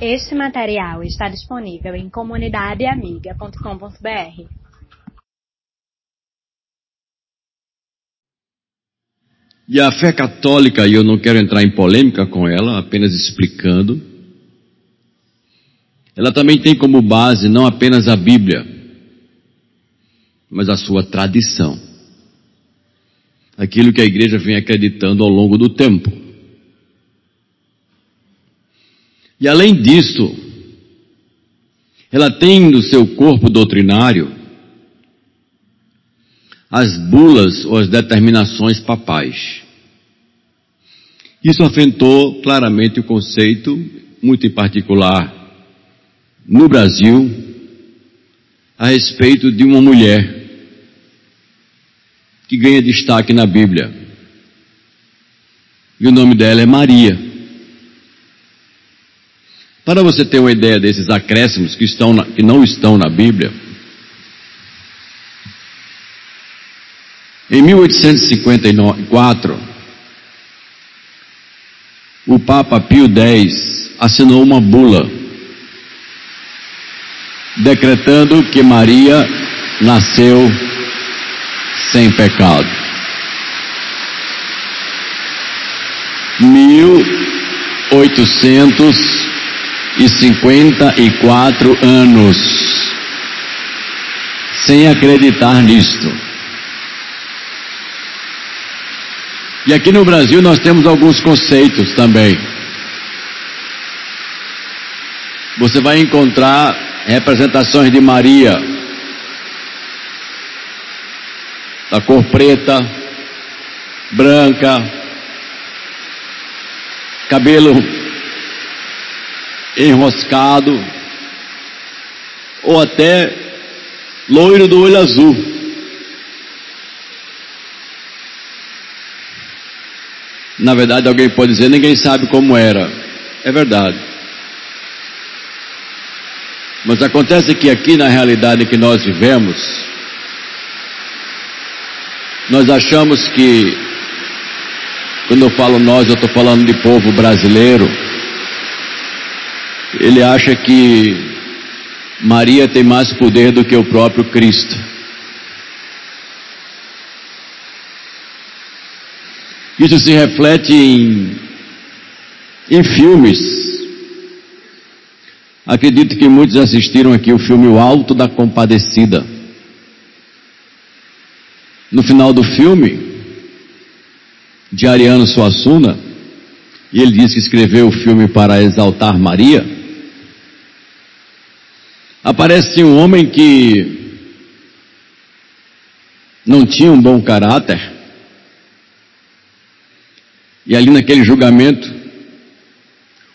Este material está disponível em comunidadeamiga.com.br. E a fé católica, e eu não quero entrar em polêmica com ela, apenas explicando, ela também tem como base não apenas a Bíblia, mas a sua tradição. Aquilo que a igreja vem acreditando ao longo do tempo. E além disso, ela tem no seu corpo doutrinário as bulas ou as determinações papais. Isso afetou claramente o conceito, muito em particular no Brasil, a respeito de uma mulher que ganha destaque na Bíblia. E o nome dela é Maria. Para você ter uma ideia desses acréscimos que, estão na, que não estão na Bíblia, em 1854, o Papa Pio X assinou uma bula decretando que Maria nasceu sem pecado. 1854 anos sem acreditar nisto. E aqui no Brasil nós temos alguns conceitos também. Você vai encontrar representações de Maria da cor preta, branca, cabelo enroscado, ou até loiro do olho azul. Na verdade, alguém pode dizer, ninguém sabe como era. É verdade. Mas acontece que aqui na realidade que nós vivemos, nós achamos que, quando eu falo nós, eu estou falando de povo brasileiro, ele acha que Maria tem mais poder do que o próprio Cristo. Isso se reflete em, em filmes. Acredito que muitos assistiram aqui o filme O Alto da Compadecida. No final do filme, de Ariano Suassuna, e ele disse que escreveu o filme para exaltar Maria, aparece um homem que não tinha um bom caráter, e ali naquele julgamento,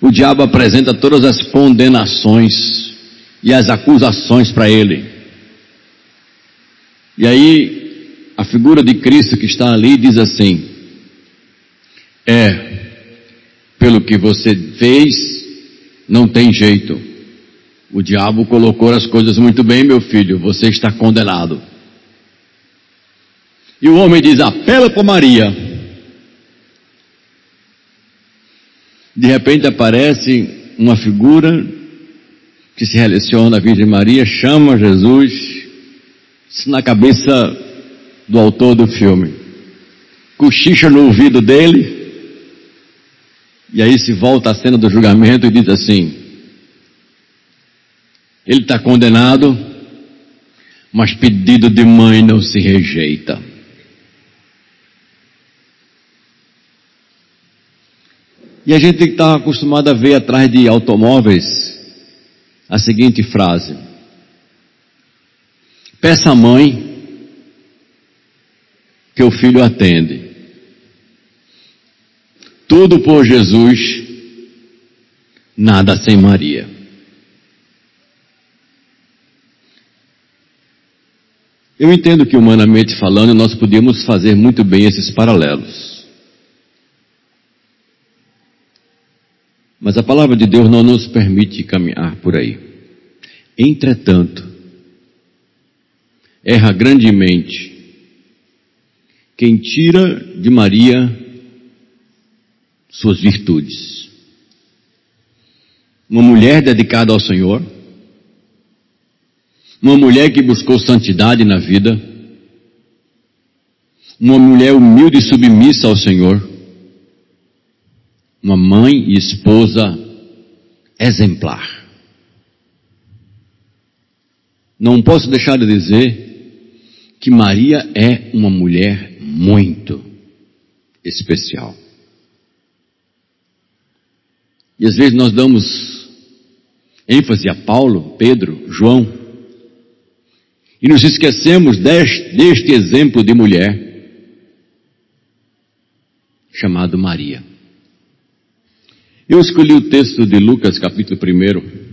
o diabo apresenta todas as condenações e as acusações para ele. E aí a figura de Cristo que está ali diz assim: É, pelo que você fez, não tem jeito. O diabo colocou as coisas muito bem, meu filho, você está condenado. E o homem diz: apela para Maria. De repente aparece uma figura que se relaciona à Virgem Maria, chama Jesus, na cabeça do autor do filme. Cochicha no ouvido dele, e aí se volta à cena do julgamento e diz assim: ele está condenado, mas pedido de mãe não se rejeita. E a gente está acostumado a ver atrás de automóveis a seguinte frase: Peça à mãe que o filho atende. Tudo por Jesus, nada sem Maria. Eu entendo que, humanamente falando, nós podíamos fazer muito bem esses paralelos. Mas a palavra de Deus não nos permite caminhar por aí. Entretanto, erra grandemente quem tira de Maria suas virtudes. uma mulher dedicada ao Senhor, uma mulher que buscou santidade na vida, uma mulher humilde e submissa ao Senhor, uma mãe e esposa exemplar. Não posso deixar de dizer que Maria é uma mulher muito especial. E às vezes nós damos ênfase a Paulo, Pedro, João, e nos esquecemos deste, deste exemplo de mulher chamado Maria. Eu escolhi o texto de Lucas, capítulo 1,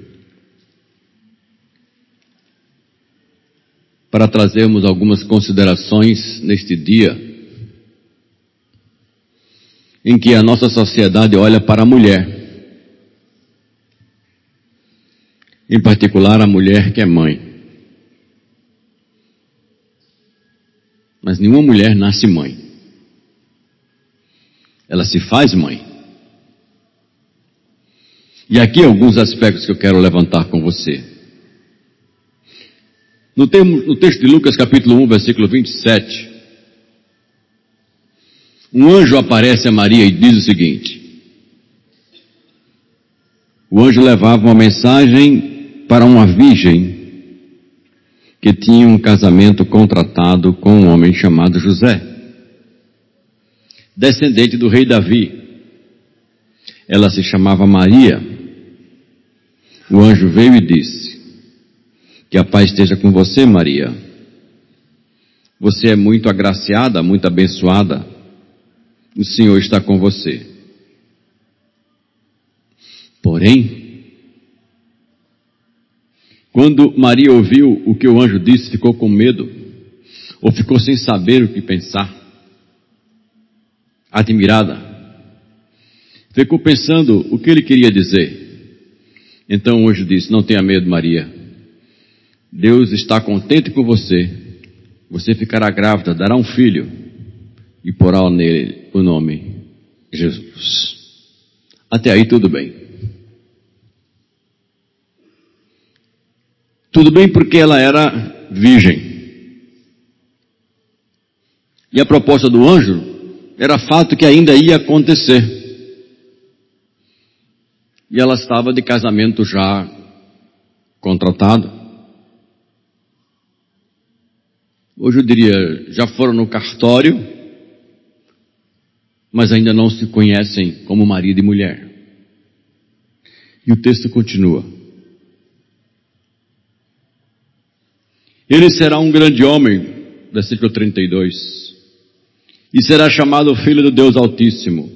para trazermos algumas considerações neste dia em que a nossa sociedade olha para a mulher. Em particular, a mulher que é mãe. Mas nenhuma mulher nasce mãe. Ela se faz mãe. E aqui alguns aspectos que eu quero levantar com você. No, termo, no texto de Lucas capítulo 1, versículo 27, um anjo aparece a Maria e diz o seguinte: o anjo levava uma mensagem para uma virgem que tinha um casamento contratado com um homem chamado José, descendente do rei Davi. Ela se chamava Maria. O anjo veio e disse: que a paz esteja com você, Maria. Você é muito agraciada, muito abençoada. O Senhor está com você. Porém, quando Maria ouviu o que o anjo disse, ficou com medo, ou ficou sem saber o que pensar, admirada, ficou pensando o que ele queria dizer. Então o anjo disse: Não tenha medo, Maria. Deus está contente com você. Você ficará grávida, dará um filho e porá nele o nome Jesus. Até aí tudo bem. Tudo bem porque ela era virgem. E a proposta do anjo era fato que ainda ia acontecer. E ela estava de casamento já contratado. hoje eu diria, já foram no cartório, mas ainda não se conhecem como marido e mulher. E o texto continua. Ele será um grande homem, versículo 32, e será chamado Filho do Deus Altíssimo.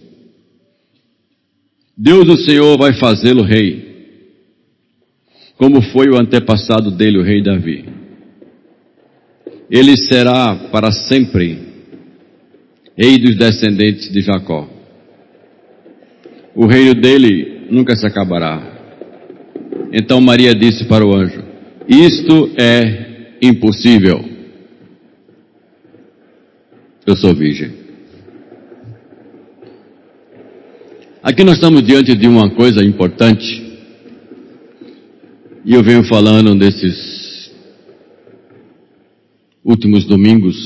Deus o Senhor vai fazê-lo rei, como foi o antepassado dele, o rei Davi ele será para sempre rei dos descendentes de Jacó. O reino dele nunca se acabará. Então Maria disse para o anjo: Isto é impossível. Eu sou virgem. Aqui nós estamos diante de uma coisa importante. E eu venho falando desses últimos domingos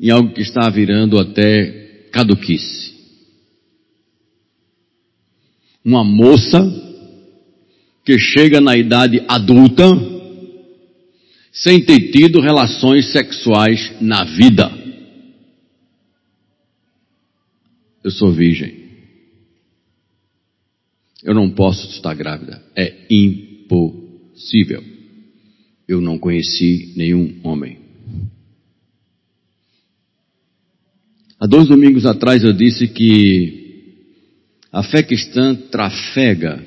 em algo que está virando até caduquice. Uma moça que chega na idade adulta sem ter tido relações sexuais na vida. Eu sou virgem. Eu não posso estar grávida. É impossível eu não conheci nenhum homem. Há dois domingos atrás eu disse que a fé cristã trafega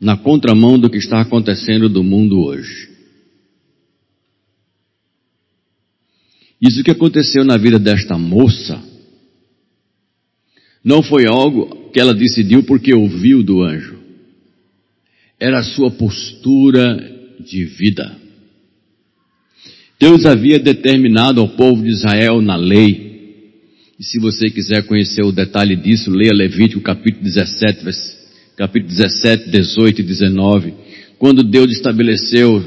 na contramão do que está acontecendo do mundo hoje. Isso que aconteceu na vida desta moça não foi algo que ela decidiu porque ouviu do anjo. Era a sua postura de vida. Deus havia determinado ao povo de Israel na lei, e se você quiser conhecer o detalhe disso, leia Levítico capítulo 17, capítulo 17, 18 e 19, quando Deus estabeleceu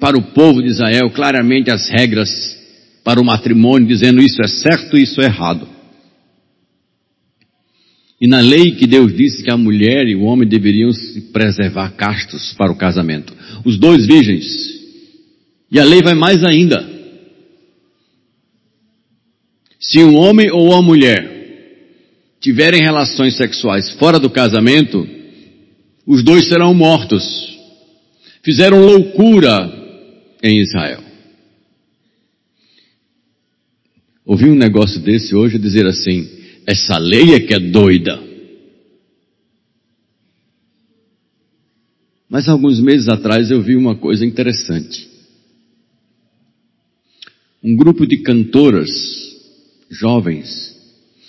para o povo de Israel claramente as regras para o matrimônio, dizendo isso é certo e isso é errado. E na lei que Deus disse que a mulher e o homem deveriam se preservar castos para o casamento. Os dois virgens. E a lei vai mais ainda. Se um homem ou uma mulher tiverem relações sexuais fora do casamento, os dois serão mortos. Fizeram loucura em Israel. Ouvi um negócio desse hoje dizer assim: essa lei é que é doida. Mas alguns meses atrás eu vi uma coisa interessante. Um grupo de cantoras jovens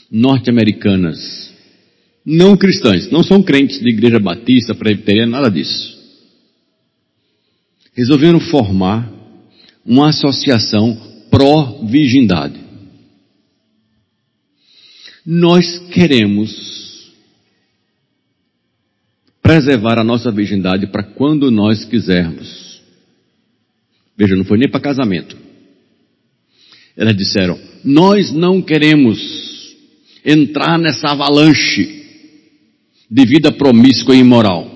norte-americanas, não cristãs, não são crentes de igreja batista, presbiteriana, nada disso. Resolveram formar uma associação pró-virgindade. Nós queremos preservar a nossa virgindade para quando nós quisermos. Veja, não foi nem para casamento. Elas disseram: Nós não queremos entrar nessa avalanche de vida promíscua e imoral.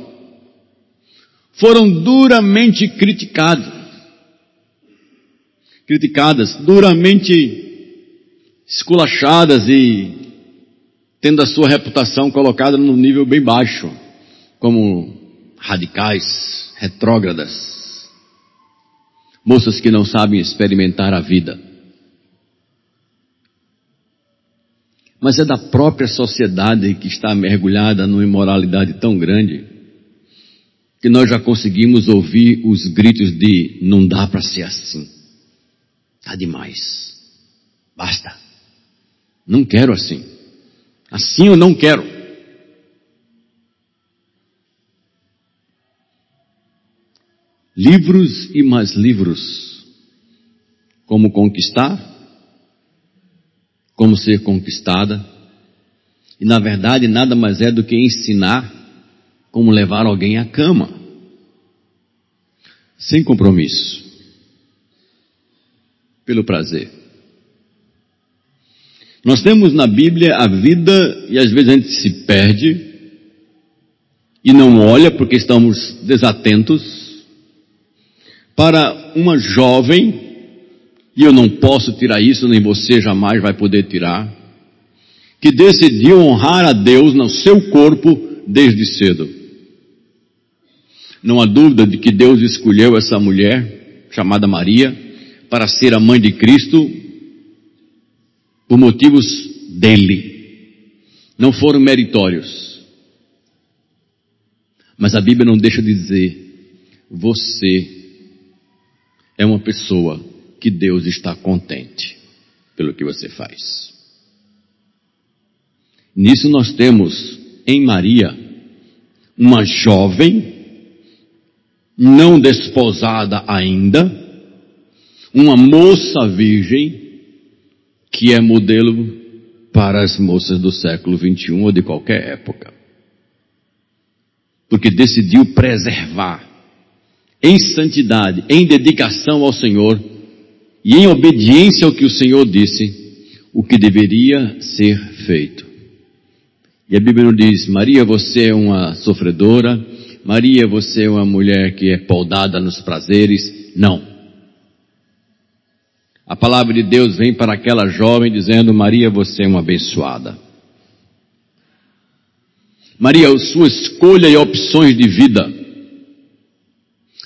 Foram duramente criticadas, criticadas, duramente esculachadas e tendo a sua reputação colocada num nível bem baixo, como radicais, retrógradas, moças que não sabem experimentar a vida. Mas é da própria sociedade que está mergulhada numa imoralidade tão grande que nós já conseguimos ouvir os gritos de não dá para ser assim. Tá demais. Basta. Não quero assim. Assim eu não quero. Livros e mais livros. Como conquistar, como ser conquistada. E na verdade nada mais é do que ensinar como levar alguém à cama. Sem compromisso. Pelo prazer. Nós temos na Bíblia a vida e às vezes a gente se perde e não olha porque estamos desatentos para uma jovem, e eu não posso tirar isso, nem você jamais vai poder tirar, que decidiu honrar a Deus no seu corpo desde cedo. Não há dúvida de que Deus escolheu essa mulher, chamada Maria, para ser a mãe de Cristo, por motivos dele. Não foram meritórios. Mas a Bíblia não deixa de dizer: você é uma pessoa que Deus está contente pelo que você faz. Nisso nós temos em Maria uma jovem, não desposada ainda, uma moça virgem, que é modelo para as moças do século 21 ou de qualquer época. Porque decidiu preservar em santidade, em dedicação ao Senhor e em obediência ao que o Senhor disse, o que deveria ser feito. E a Bíblia diz, Maria, você é uma sofredora, Maria, você é uma mulher que é podada nos prazeres. Não. A palavra de Deus vem para aquela jovem dizendo: Maria, você é uma abençoada. Maria, sua escolha e opções de vida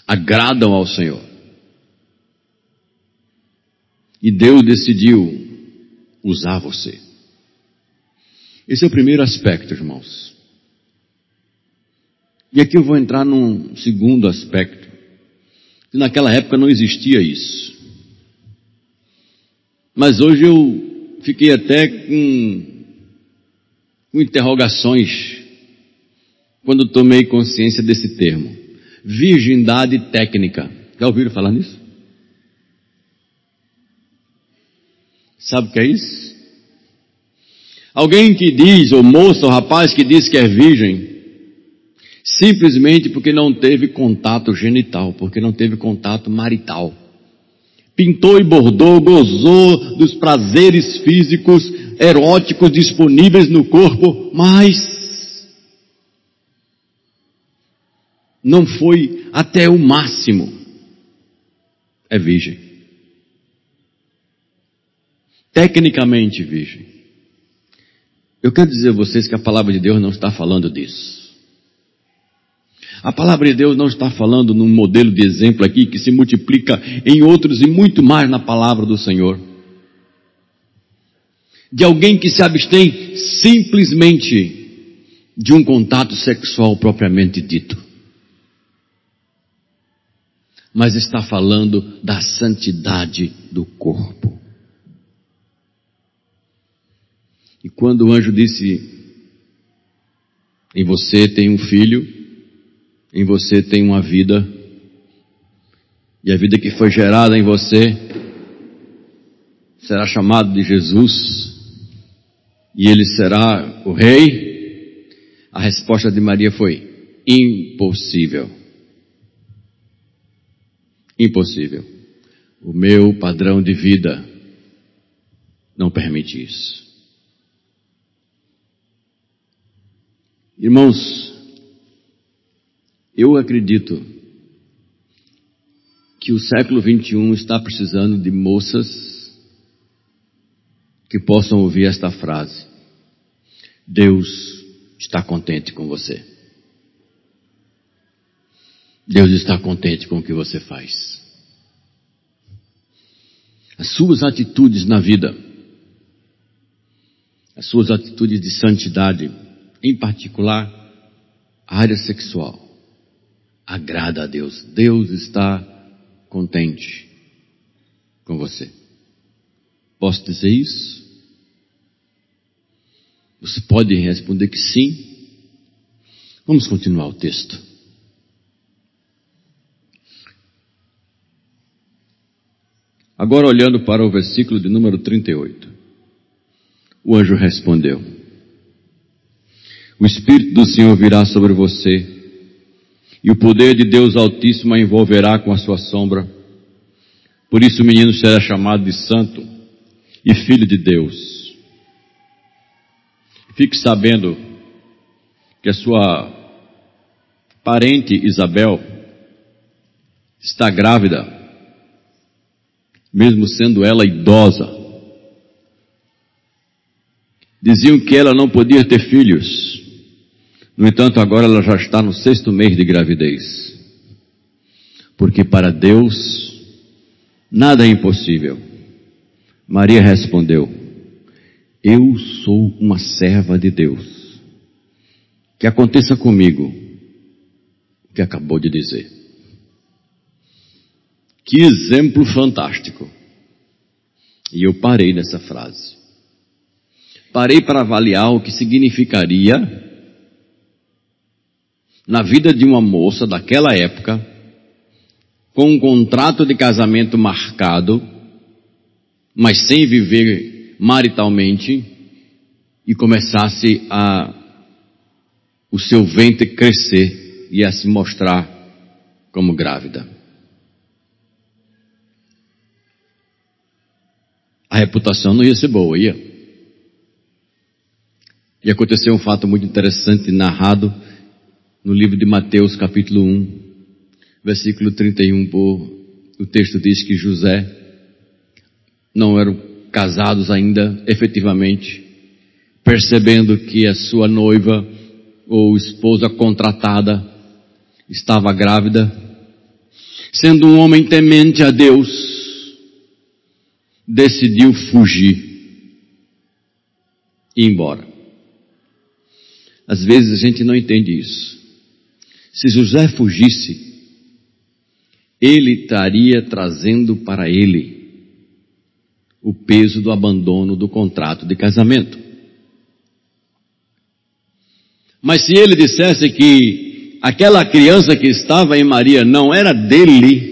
agradam ao Senhor. E Deus decidiu usar você. Esse é o primeiro aspecto, irmãos. E aqui eu vou entrar num segundo aspecto. Naquela época não existia isso. Mas hoje eu fiquei até com, com interrogações quando tomei consciência desse termo. Virgindade técnica. Já ouviram falar nisso? Sabe o que é isso? Alguém que diz, ou moça, ou rapaz que diz que é virgem, Simplesmente porque não teve contato genital, porque não teve contato marital. Pintou e bordou, gozou dos prazeres físicos, eróticos disponíveis no corpo, mas não foi até o máximo. É virgem. Tecnicamente virgem. Eu quero dizer a vocês que a palavra de Deus não está falando disso. A palavra de Deus não está falando num modelo de exemplo aqui que se multiplica em outros e muito mais na palavra do Senhor. De alguém que se abstém simplesmente de um contato sexual propriamente dito. Mas está falando da santidade do corpo. E quando o anjo disse: Em você tem um filho, em você tem uma vida, e a vida que foi gerada em você será chamado de Jesus, e ele será o Rei. A resposta de Maria foi: impossível. Impossível. O meu padrão de vida não permite isso. Irmãos, eu acredito que o século XXI está precisando de moças que possam ouvir esta frase. Deus está contente com você. Deus está contente com o que você faz. As suas atitudes na vida, as suas atitudes de santidade, em particular a área sexual, agrada a Deus. Deus está contente com você. Posso dizer isso? Você pode responder que sim. Vamos continuar o texto. Agora, olhando para o versículo de número 38, o anjo respondeu: O Espírito do Senhor virá sobre você e o poder de Deus Altíssimo a envolverá com a sua sombra. Por isso o menino será chamado de santo e filho de Deus. Fique sabendo que a sua parente Isabel está grávida, mesmo sendo ela idosa. Diziam que ela não podia ter filhos, no entanto, agora ela já está no sexto mês de gravidez. Porque para Deus nada é impossível. Maria respondeu: Eu sou uma serva de Deus. Que aconteça comigo o que acabou de dizer. Que exemplo fantástico. E eu parei nessa frase. Parei para avaliar o que significaria na vida de uma moça daquela época, com um contrato de casamento marcado, mas sem viver maritalmente, e começasse a o seu ventre crescer e a se mostrar como grávida. A reputação não ia ser boa, ia. E aconteceu um fato muito interessante narrado no livro de Mateus, capítulo 1, versículo 31, por, o texto diz que José não eram casados ainda efetivamente, percebendo que a sua noiva ou esposa contratada estava grávida, sendo um homem temente a Deus, decidiu fugir e ir embora. Às vezes a gente não entende isso. Se José fugisse, ele estaria trazendo para ele o peso do abandono do contrato de casamento. Mas se ele dissesse que aquela criança que estava em Maria não era dele,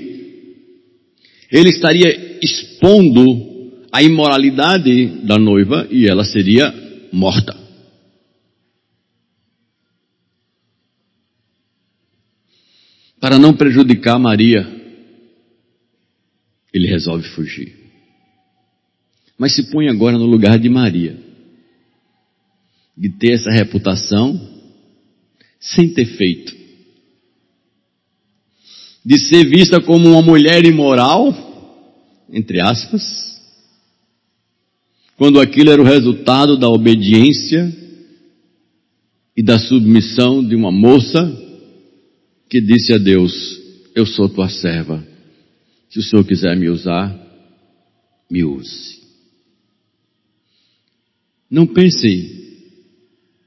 ele estaria expondo a imoralidade da noiva e ela seria morta. Para não prejudicar Maria, ele resolve fugir. Mas se põe agora no lugar de Maria, de ter essa reputação sem ter feito, de ser vista como uma mulher imoral, entre aspas, quando aquilo era o resultado da obediência e da submissão de uma moça que disse a Deus: Eu sou tua serva. Se o Senhor quiser me usar, me use. Não pense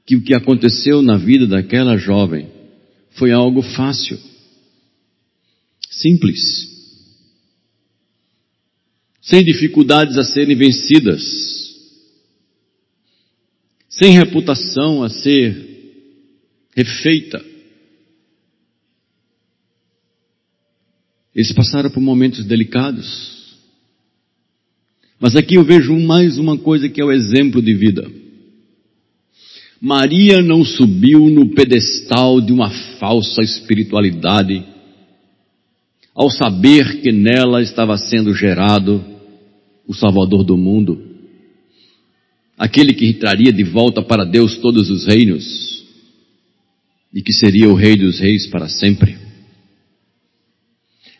que o que aconteceu na vida daquela jovem foi algo fácil, simples, sem dificuldades a serem vencidas, sem reputação a ser refeita. Eles passaram por momentos delicados. Mas aqui eu vejo mais uma coisa que é o exemplo de vida. Maria não subiu no pedestal de uma falsa espiritualidade ao saber que nela estava sendo gerado o Salvador do mundo, aquele que traria de volta para Deus todos os reinos e que seria o Rei dos Reis para sempre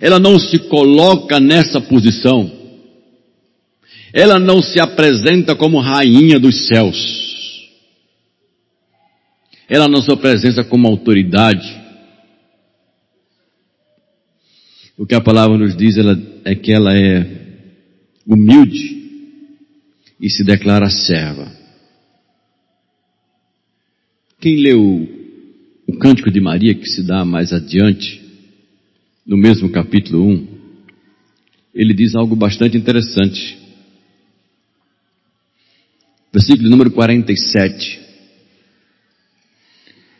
ela não se coloca nessa posição. Ela não se apresenta como rainha dos céus. Ela não se apresenta como autoridade. O que a palavra nos diz ela, é que ela é humilde e se declara serva. Quem leu o Cântico de Maria, que se dá mais adiante, no mesmo capítulo 1, ele diz algo bastante interessante. Versículo número 47.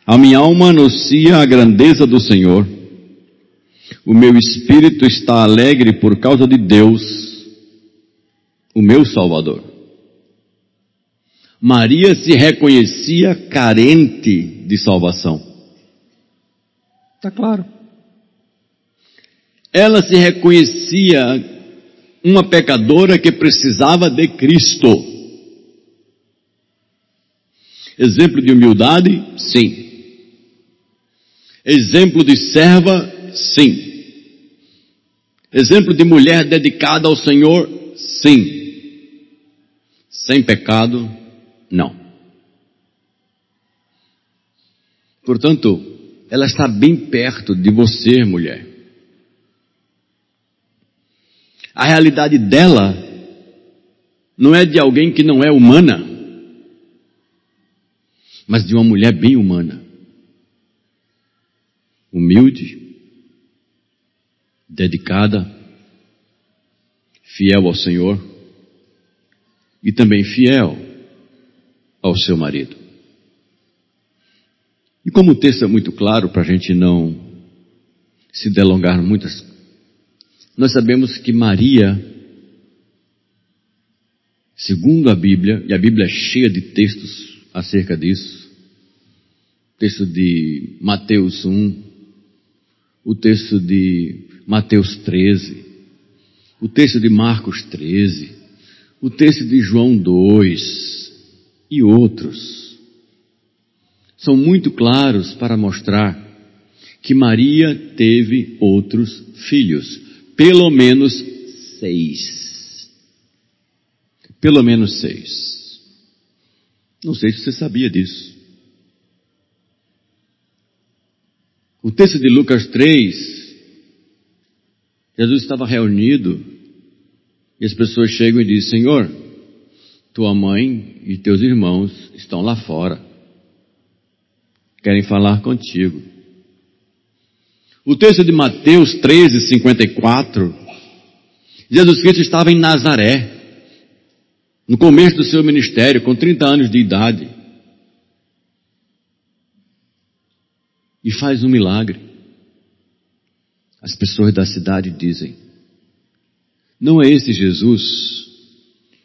A minha alma anuncia a grandeza do Senhor. O meu espírito está alegre por causa de Deus, o meu Salvador. Maria se reconhecia carente de salvação. Está claro ela se reconhecia uma pecadora que precisava de Cristo. Exemplo de humildade? Sim. Exemplo de serva? Sim. Exemplo de mulher dedicada ao Senhor? Sim. Sem pecado? Não. Portanto, ela está bem perto de você, mulher. A realidade dela não é de alguém que não é humana, mas de uma mulher bem humana. Humilde, dedicada, fiel ao Senhor e também fiel ao seu marido. E como o texto é muito claro, para a gente não se delongar muitas nós sabemos que Maria, segundo a Bíblia, e a Bíblia é cheia de textos acerca disso, texto de Mateus 1, o texto de Mateus 13, o texto de Marcos 13, o texto de João 2 e outros. São muito claros para mostrar que Maria teve outros filhos pelo menos seis. Pelo menos seis. Não sei se você sabia disso. O texto de Lucas 3, Jesus estava reunido e as pessoas chegam e dizem: Senhor, tua mãe e teus irmãos estão lá fora, querem falar contigo. O texto de Mateus 13, 54, Jesus Cristo estava em Nazaré, no começo do seu ministério, com 30 anos de idade, e faz um milagre. As pessoas da cidade dizem: Não é esse Jesus,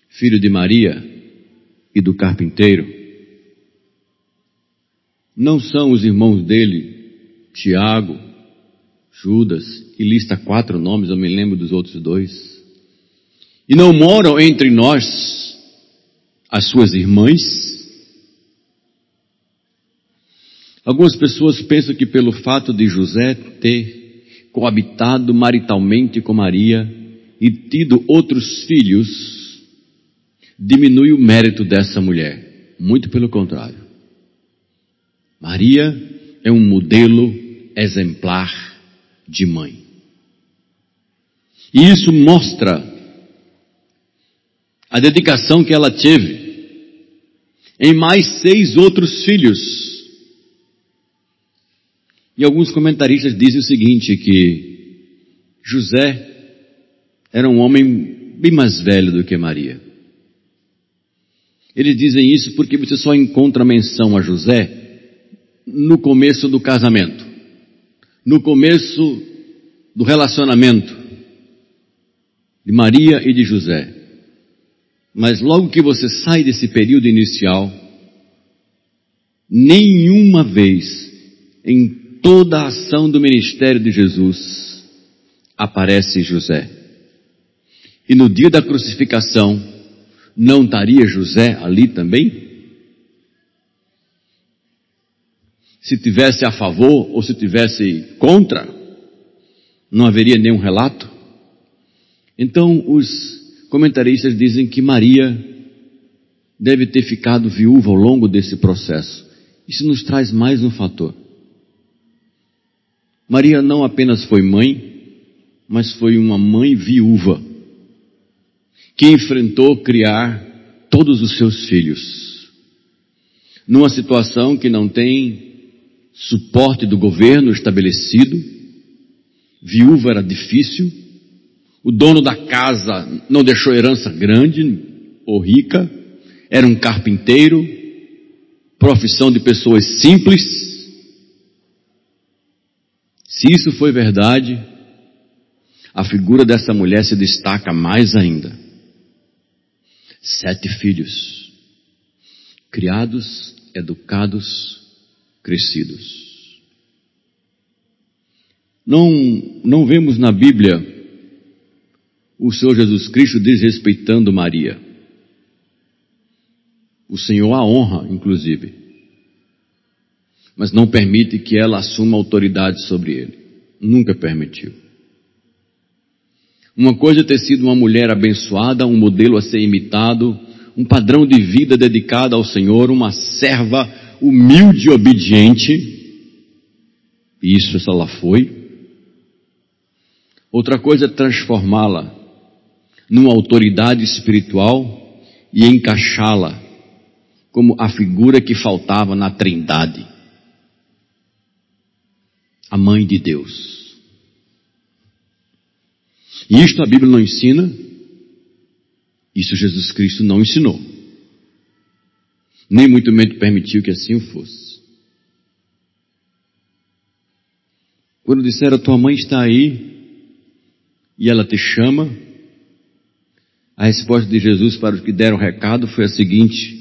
filho de Maria e do carpinteiro? Não são os irmãos dele, Tiago, Judas, e lista quatro nomes, eu me lembro dos outros dois. E não moram entre nós as suas irmãs? Algumas pessoas pensam que pelo fato de José ter coabitado maritalmente com Maria e tido outros filhos, diminui o mérito dessa mulher. Muito pelo contrário. Maria é um modelo exemplar de mãe. E isso mostra a dedicação que ela teve em mais seis outros filhos. E alguns comentaristas dizem o seguinte, que José era um homem bem mais velho do que Maria. Eles dizem isso porque você só encontra menção a José no começo do casamento, no começo do relacionamento de Maria e de José. Mas logo que você sai desse período inicial, nenhuma vez em toda a ação do ministério de Jesus aparece José. E no dia da crucificação, não estaria José ali também? Se tivesse a favor ou se tivesse contra, não haveria nenhum relato? Então, os comentaristas dizem que Maria deve ter ficado viúva ao longo desse processo. Isso nos traz mais um fator. Maria não apenas foi mãe, mas foi uma mãe viúva que enfrentou criar todos os seus filhos. Numa situação que não tem suporte do governo estabelecido, viúva era difícil, o dono da casa não deixou herança grande ou rica, era um carpinteiro, profissão de pessoas simples. Se isso foi verdade, a figura dessa mulher se destaca mais ainda. Sete filhos, criados, educados, crescidos. Não, não vemos na Bíblia o Senhor Jesus Cristo desrespeitando Maria. O Senhor a honra, inclusive, mas não permite que ela assuma autoridade sobre ele. Nunca permitiu. Uma coisa é ter sido uma mulher abençoada, um modelo a ser imitado, um padrão de vida dedicado ao Senhor, uma serva humilde e obediente. Isso ela foi. Outra coisa é transformá-la numa autoridade espiritual e encaixá-la como a figura que faltava na Trindade. A mãe de Deus. E isto a Bíblia não ensina, isso Jesus Cristo não ensinou. Nem muito menos permitiu que assim fosse. Quando disseram, tua mãe está aí, e ela te chama, a resposta de Jesus para os que deram o recado foi a seguinte,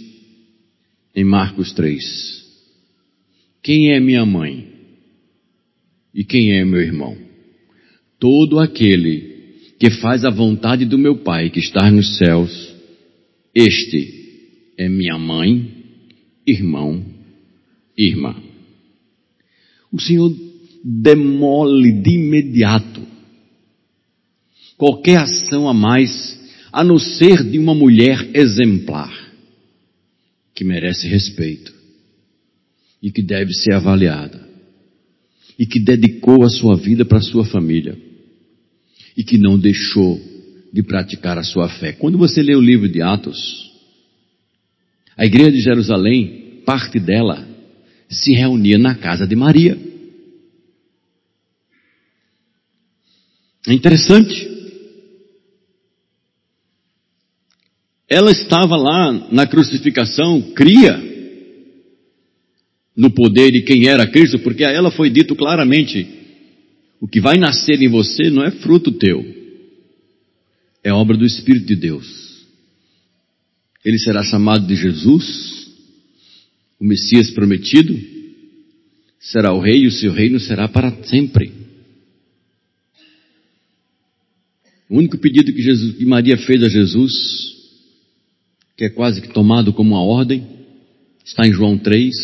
em Marcos 3. Quem é minha mãe? E quem é meu irmão? Todo aquele que faz a vontade do meu Pai que está nos céus, este é minha mãe, irmão, irmã. O Senhor demole de imediato qualquer ação a mais, a não ser de uma mulher exemplar, que merece respeito e que deve ser avaliada e que dedicou a sua vida para a sua família e que não deixou de praticar a sua fé. Quando você lê o livro de Atos, a igreja de Jerusalém, parte dela, se reunia na casa de Maria. É interessante. Ela estava lá na crucificação, cria no poder de quem era Cristo, porque a ela foi dito claramente: o que vai nascer em você não é fruto teu, é obra do Espírito de Deus. Ele será chamado de Jesus, o Messias prometido, será o rei e o seu reino será para sempre. O único pedido que, Jesus, que Maria fez a Jesus, que é quase que tomado como uma ordem, está em João 3,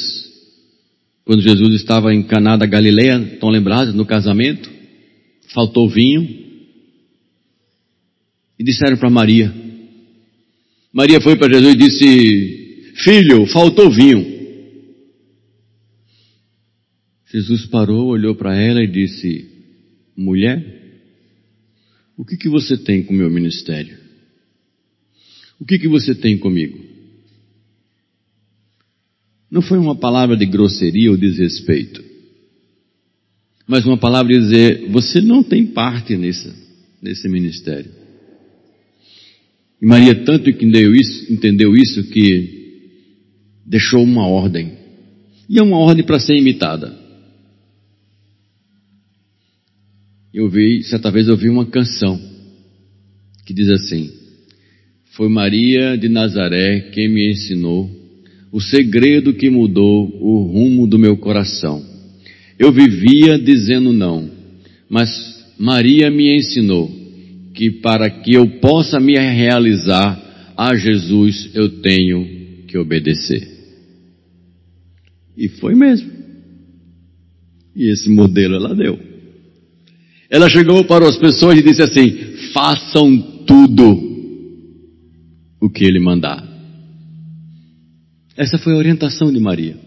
quando Jesus estava em Caná da Galileia, estão lembrados, no casamento, faltou vinho, e disseram para Maria, Maria foi para Jesus e disse, filho, faltou vinho. Jesus parou, olhou para ela e disse, mulher, o que, que você tem com o meu ministério? O que, que você tem comigo? Não foi uma palavra de grosseria ou desrespeito, mas uma palavra de dizer: você não tem parte nesse, nesse ministério. E Maria tanto entendeu isso, entendeu isso que deixou uma ordem. E é uma ordem para ser imitada. Eu vi, certa vez eu vi uma canção que diz assim: Foi Maria de Nazaré quem me ensinou o segredo que mudou o rumo do meu coração. Eu vivia dizendo não, mas Maria me ensinou que para que eu possa me realizar a Jesus eu tenho que obedecer. E foi mesmo. E esse modelo ela deu. Ela chegou para as pessoas e disse assim: façam tudo o que ele mandar. Essa foi a orientação de Maria.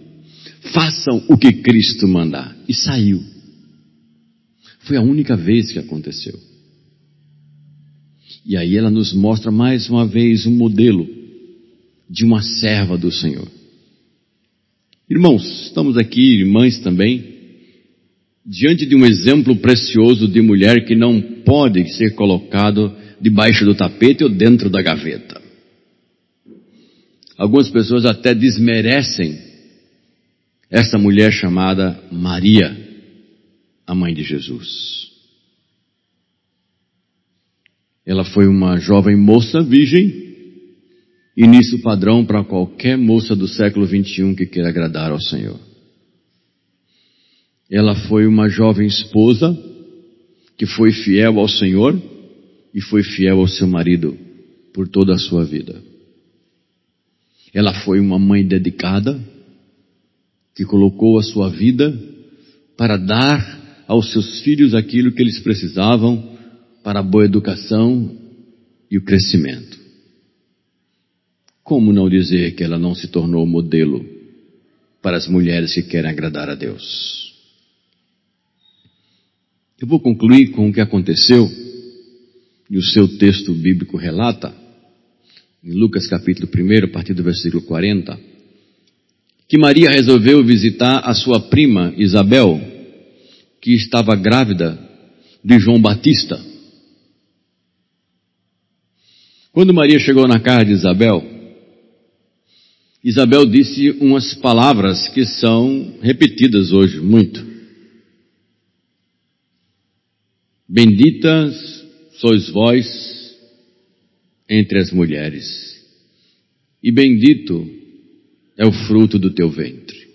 Façam o que Cristo mandar. E saiu. Foi a única vez que aconteceu. E aí ela nos mostra mais uma vez um modelo de uma serva do Senhor. Irmãos, estamos aqui, irmãs também, diante de um exemplo precioso de mulher que não pode ser colocado debaixo do tapete ou dentro da gaveta. Algumas pessoas até desmerecem essa mulher chamada Maria, a mãe de Jesus. Ela foi uma jovem moça virgem, início padrão para qualquer moça do século 21 que queira agradar ao Senhor. Ela foi uma jovem esposa que foi fiel ao Senhor e foi fiel ao seu marido por toda a sua vida. Ela foi uma mãe dedicada que colocou a sua vida para dar aos seus filhos aquilo que eles precisavam para a boa educação e o crescimento. Como não dizer que ela não se tornou modelo para as mulheres que querem agradar a Deus? Eu vou concluir com o que aconteceu, e o seu texto bíblico relata, em Lucas capítulo 1, a partir do versículo 40, que Maria resolveu visitar a sua prima Isabel, que estava grávida de João Batista. Quando Maria chegou na casa de Isabel, Isabel disse umas palavras que são repetidas hoje muito. Benditas sois vós entre as mulheres, e bendito é o fruto do teu ventre.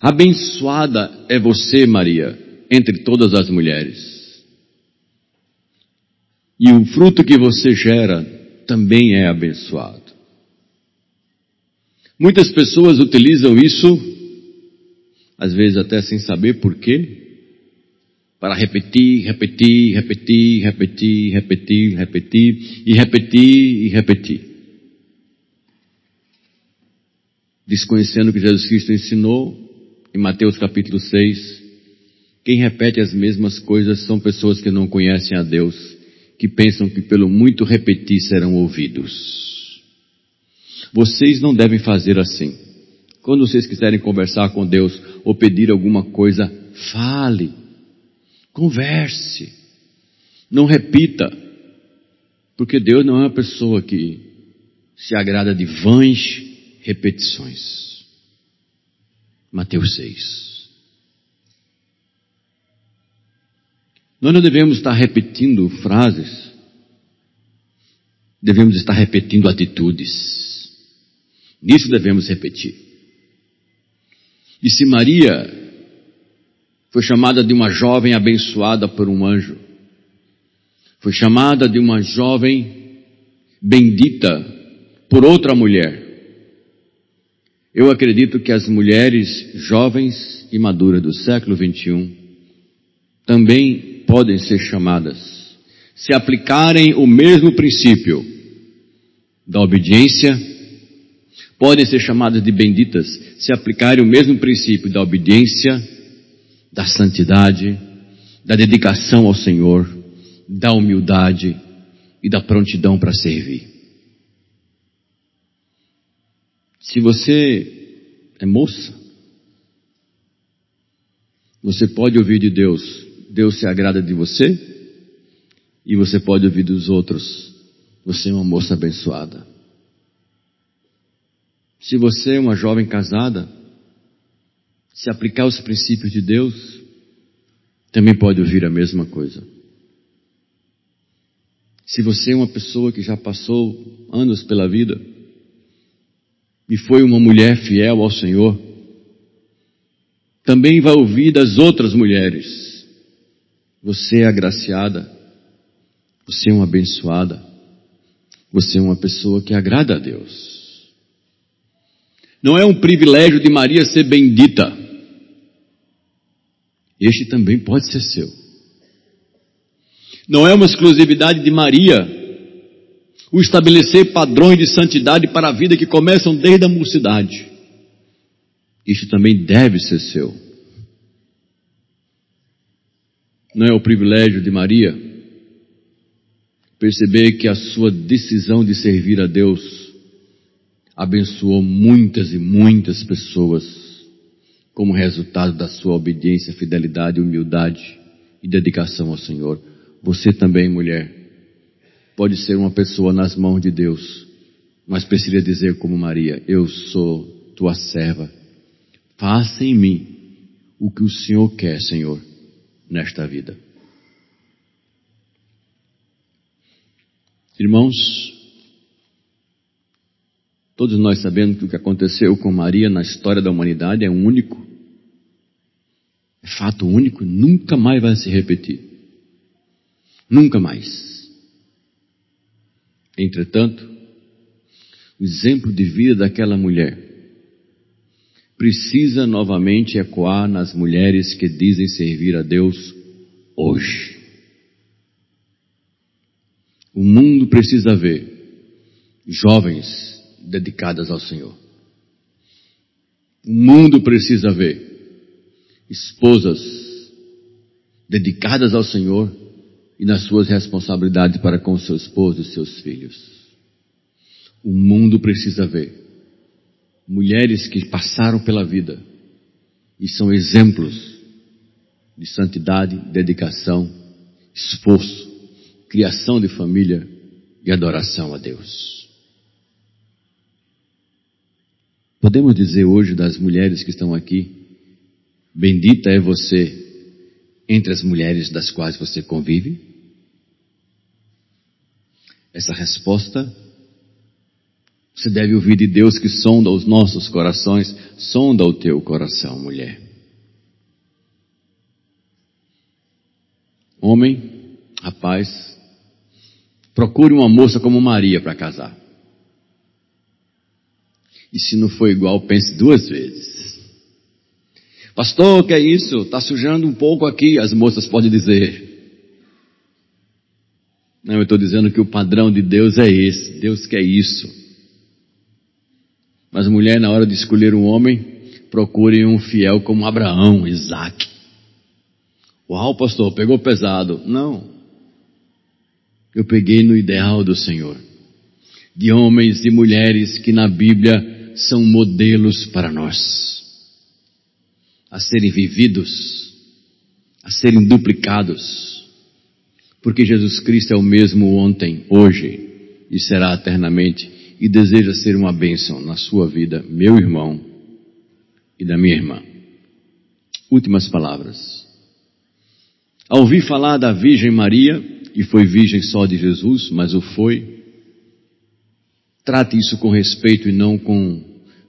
Abençoada é você, Maria, entre todas as mulheres. E o fruto que você gera também é abençoado. Muitas pessoas utilizam isso, às vezes até sem saber por quê, para repetir, repetir, repetir, repetir, repetir, repetir e repetir e repetir. Desconhecendo o que Jesus Cristo ensinou em Mateus capítulo 6, quem repete as mesmas coisas são pessoas que não conhecem a Deus, que pensam que pelo muito repetir serão ouvidos. Vocês não devem fazer assim. Quando vocês quiserem conversar com Deus ou pedir alguma coisa, fale Converse. Não repita. Porque Deus não é uma pessoa que se agrada de vãs repetições. Mateus 6. Nós não devemos estar repetindo frases, devemos estar repetindo atitudes. Nisso devemos repetir. E se Maria foi chamada de uma jovem abençoada por um anjo. Foi chamada de uma jovem bendita por outra mulher. Eu acredito que as mulheres jovens e maduras do século XXI também podem ser chamadas, se aplicarem o mesmo princípio da obediência, podem ser chamadas de benditas, se aplicarem o mesmo princípio da obediência, da santidade, da dedicação ao Senhor, da humildade e da prontidão para servir. Se você é moça, você pode ouvir de Deus, Deus se agrada de você, e você pode ouvir dos outros, você é uma moça abençoada. Se você é uma jovem casada, se aplicar os princípios de Deus, também pode ouvir a mesma coisa. Se você é uma pessoa que já passou anos pela vida e foi uma mulher fiel ao Senhor, também vai ouvir das outras mulheres. Você é agraciada, você é uma abençoada, você é uma pessoa que agrada a Deus. Não é um privilégio de Maria ser bendita. Este também pode ser seu. Não é uma exclusividade de Maria o estabelecer padrões de santidade para a vida que começam desde a mocidade. Isso também deve ser seu. Não é o privilégio de Maria perceber que a sua decisão de servir a Deus abençoou muitas e muitas pessoas como resultado da sua obediência, fidelidade, humildade e dedicação ao Senhor. Você também, mulher, pode ser uma pessoa nas mãos de Deus, mas precisa dizer como Maria: Eu sou tua serva. Faça em mim o que o Senhor quer, Senhor, nesta vida. Irmãos, todos nós sabemos que o que aconteceu com Maria na história da humanidade é único é fato único, nunca mais vai se repetir. Nunca mais. Entretanto, o exemplo de vida daquela mulher precisa novamente ecoar nas mulheres que dizem servir a Deus hoje. O mundo precisa ver jovens dedicadas ao Senhor. O mundo precisa ver esposas dedicadas ao Senhor e nas suas responsabilidades para com seu esposo e seus filhos. O mundo precisa ver mulheres que passaram pela vida e são exemplos de santidade, dedicação, esforço, criação de família e adoração a Deus. Podemos dizer hoje das mulheres que estão aqui, Bendita é você entre as mulheres das quais você convive? Essa resposta você deve ouvir de Deus que sonda os nossos corações, sonda o teu coração, mulher. Homem, rapaz, procure uma moça como Maria para casar. E se não for igual, pense duas vezes. Pastor, que é isso? Está sujando um pouco aqui, as moças podem dizer. Não, eu estou dizendo que o padrão de Deus é esse. Deus quer isso. Mas mulher, na hora de escolher um homem, procure um fiel como Abraão, Isaac. Uau, pastor, pegou pesado. Não. Eu peguei no ideal do Senhor. De homens e mulheres que na Bíblia são modelos para nós a serem vividos, a serem duplicados, porque Jesus Cristo é o mesmo ontem, hoje e será eternamente, e deseja ser uma bênção na sua vida, meu irmão e da minha irmã. Últimas palavras. Ao ouvir falar da Virgem Maria, e foi virgem só de Jesus, mas o foi, trate isso com respeito e não com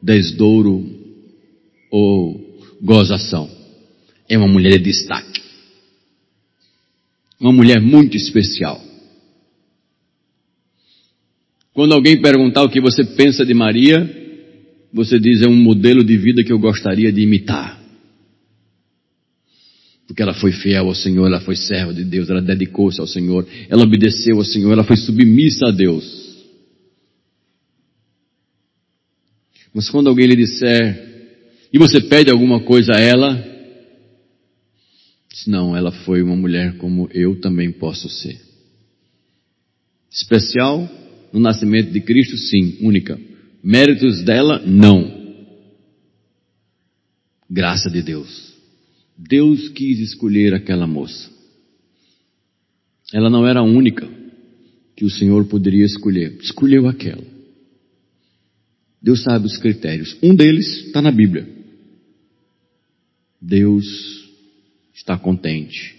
desdouro ou gozação. É uma mulher de destaque. Uma mulher muito especial. Quando alguém perguntar o que você pensa de Maria, você diz é um modelo de vida que eu gostaria de imitar. Porque ela foi fiel ao Senhor, ela foi serva de Deus, ela dedicou-se ao Senhor, ela obedeceu ao Senhor, ela foi submissa a Deus. Mas quando alguém lhe disser, e você pede alguma coisa a ela, diz, não, ela foi uma mulher como eu também posso ser. Especial no nascimento de Cristo, sim, única. Méritos dela, não. Graça de Deus. Deus quis escolher aquela moça. Ela não era a única que o Senhor poderia escolher. Escolheu aquela. Deus sabe os critérios. Um deles está na Bíblia. Deus está contente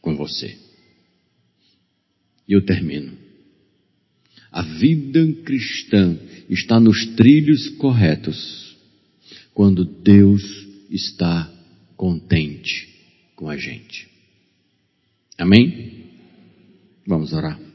com você. E eu termino. A vida cristã está nos trilhos corretos quando Deus está contente com a gente. Amém? Vamos orar.